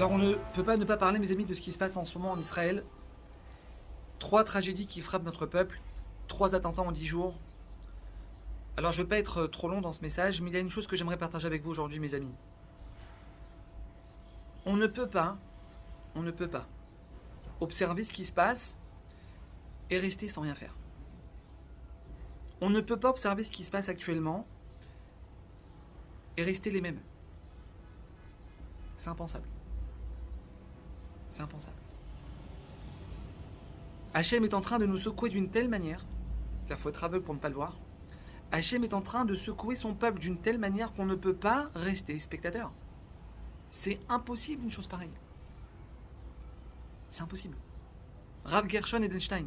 Alors on ne peut pas ne pas parler, mes amis, de ce qui se passe en ce moment en Israël. Trois tragédies qui frappent notre peuple, trois attentats en dix jours. Alors je ne vais pas être trop long dans ce message, mais il y a une chose que j'aimerais partager avec vous aujourd'hui, mes amis. On ne peut pas, on ne peut pas observer ce qui se passe et rester sans rien faire. On ne peut pas observer ce qui se passe actuellement et rester les mêmes. C'est impensable. C'est impensable. Hachem est en train de nous secouer d'une telle manière, il faut être aveugle pour ne pas le voir. Hachem est en train de secouer son peuple d'une telle manière qu'on ne peut pas rester spectateur. C'est impossible une chose pareille. C'est impossible. Rav Gershon Edelstein,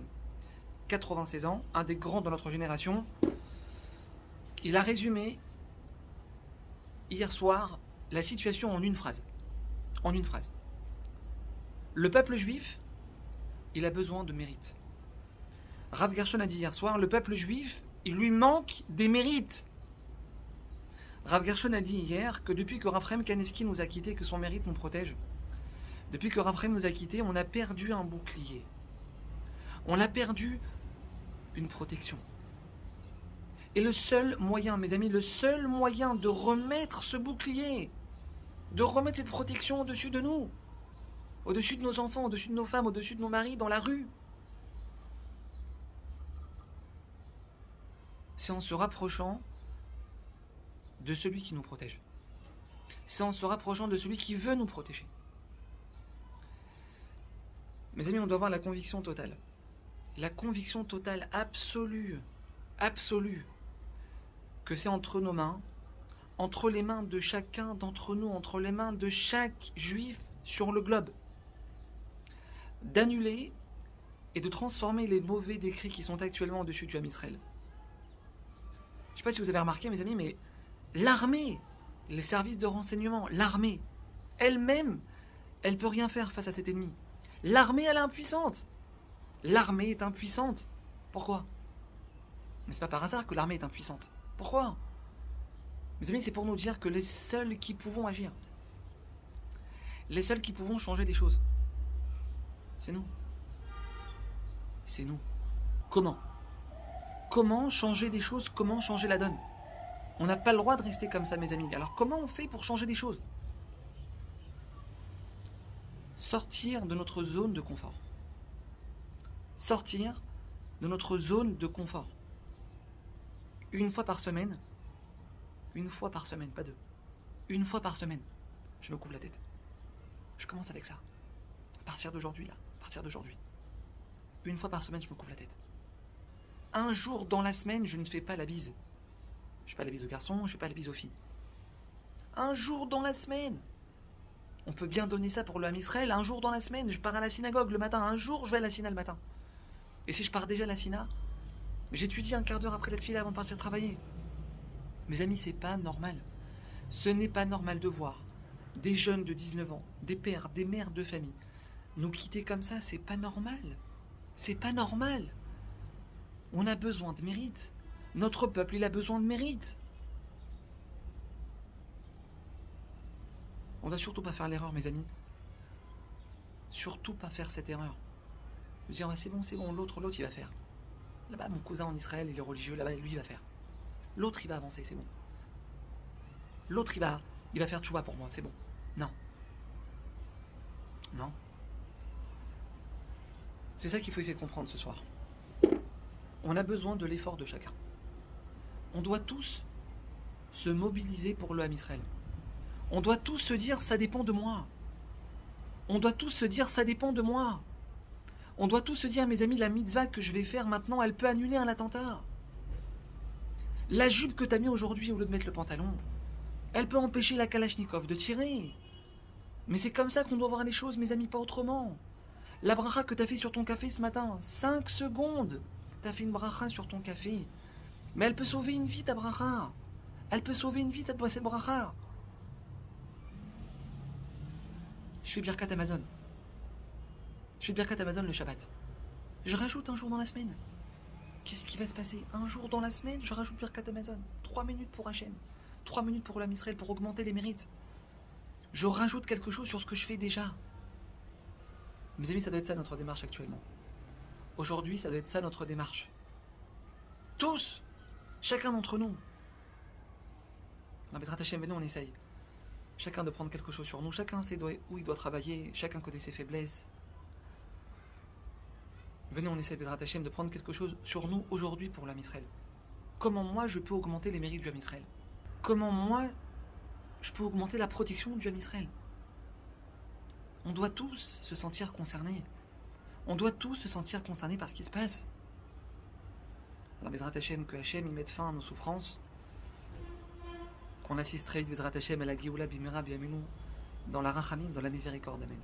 96 ans, un des grands de notre génération, il a résumé hier soir la situation en une phrase. En une phrase. Le peuple juif, il a besoin de mérite. Rav Gershon a dit hier soir, le peuple juif, il lui manque des mérites. Rav Gershon a dit hier que depuis que Raphaël Kanevski nous a quittés, que son mérite nous protège, depuis que Raphaël nous a quittés, on a perdu un bouclier. On a perdu une protection. Et le seul moyen, mes amis, le seul moyen de remettre ce bouclier, de remettre cette protection au-dessus de nous, au-dessus de nos enfants, au-dessus de nos femmes, au-dessus de nos maris, dans la rue. C'est en se rapprochant de celui qui nous protège. C'est en se rapprochant de celui qui veut nous protéger. Mes amis, on doit avoir la conviction totale. La conviction totale, absolue, absolue, que c'est entre nos mains, entre les mains de chacun d'entre nous, entre les mains de chaque juif sur le globe d'annuler et de transformer les mauvais décrets qui sont actuellement au-dessus du Ham Israël. Je ne sais pas si vous avez remarqué, mes amis, mais l'armée, les services de renseignement, l'armée, elle-même, elle peut rien faire face à cet ennemi. L'armée, elle est impuissante. L'armée est impuissante. Pourquoi? Mais c'est pas par hasard que l'armée est impuissante. Pourquoi? Mes amis, c'est pour nous dire que les seuls qui pouvons agir, les seuls qui pouvons changer des choses, c'est nous. C'est nous. Comment? Comment changer des choses? Comment changer la donne? On n'a pas le droit de rester comme ça, mes amis. Alors comment on fait pour changer des choses? Sortir de notre zone de confort. Sortir de notre zone de confort. Une fois par semaine, une fois par semaine, pas deux. Une fois par semaine, je me couvre la tête. Je commence avec ça. À partir d'aujourd'hui, là partir d'aujourd'hui. Une fois par semaine, je me couvre la tête. Un jour dans la semaine, je ne fais pas la bise. Je fais pas la bise aux garçons, je fais pas la bise aux filles. Un jour dans la semaine. On peut bien donner ça pour le Israël. Un jour dans la semaine, je pars à la synagogue le matin. Un jour, je vais à la synagogue le matin. Et si je pars déjà à la synagogue, j'étudie un quart d'heure après la file avant de partir travailler. Mes amis, c'est pas normal. Ce n'est pas normal de voir des jeunes de 19 ans, des pères, des mères de famille, nous quitter comme ça, c'est pas normal. C'est pas normal. On a besoin de mérite. Notre peuple, il a besoin de mérite. On ne doit surtout pas faire l'erreur, mes amis. Surtout pas faire cette erreur. Dire, c'est bon, c'est bon, l'autre, l'autre, il va faire. Là-bas, mon cousin en Israël, il est religieux, là-bas, lui, il va faire. L'autre, il va avancer, c'est bon. L'autre, il va, il va faire vois pour moi, c'est bon. Non. Non. C'est ça qu'il faut essayer de comprendre ce soir. On a besoin de l'effort de chacun. On doit tous se mobiliser pour le Ham Israël. On doit tous se dire ça dépend de moi. On doit tous se dire ça dépend de moi. On doit tous se dire mes amis la mitzvah que je vais faire maintenant, elle peut annuler un attentat. La jupe que tu as mis aujourd'hui au lieu de mettre le pantalon, elle peut empêcher la Kalachnikov de tirer. Mais c'est comme ça qu'on doit voir les choses, mes amis, pas autrement. La bracha que tu as fait sur ton café ce matin, 5 secondes. Tu fait une bracha sur ton café. Mais elle peut sauver une vie, ta bracha. Elle peut sauver une vie, ta cette bracha. Je fais Birkat Amazon. Je fais Birkat Amazon le Shabbat. Je rajoute un jour dans la semaine. Qu'est-ce qui va se passer? Un jour dans la semaine, je rajoute Birkat Amazon. 3 minutes pour Hachem. 3 minutes pour la Israël pour augmenter les mérites. Je rajoute quelque chose sur ce que je fais déjà. Mes amis, ça doit être ça notre démarche actuellement. Aujourd'hui, ça doit être ça notre démarche. Tous Chacun d'entre nous. La Hashem, nous on essaye. Chacun de prendre quelque chose sur nous, chacun sait où il doit travailler, chacun connaît ses faiblesses. Venez, on essaie, Bezrat Hashem, de prendre quelque chose sur nous aujourd'hui pour l'âme. Comment moi je peux augmenter les mérites du âme Comment moi je peux augmenter la protection du âme On doit tous se sentir concernés. On doit tous se sentir concernés par ce qui se passe. Alors, Bezrat Hashem, que Hashem y mette fin à nos souffrances. Qu'on assiste très vite, Bezrat Hashem, à la Géoula Bimera Biaminu, dans la Rachamim, dans la miséricorde. Amen.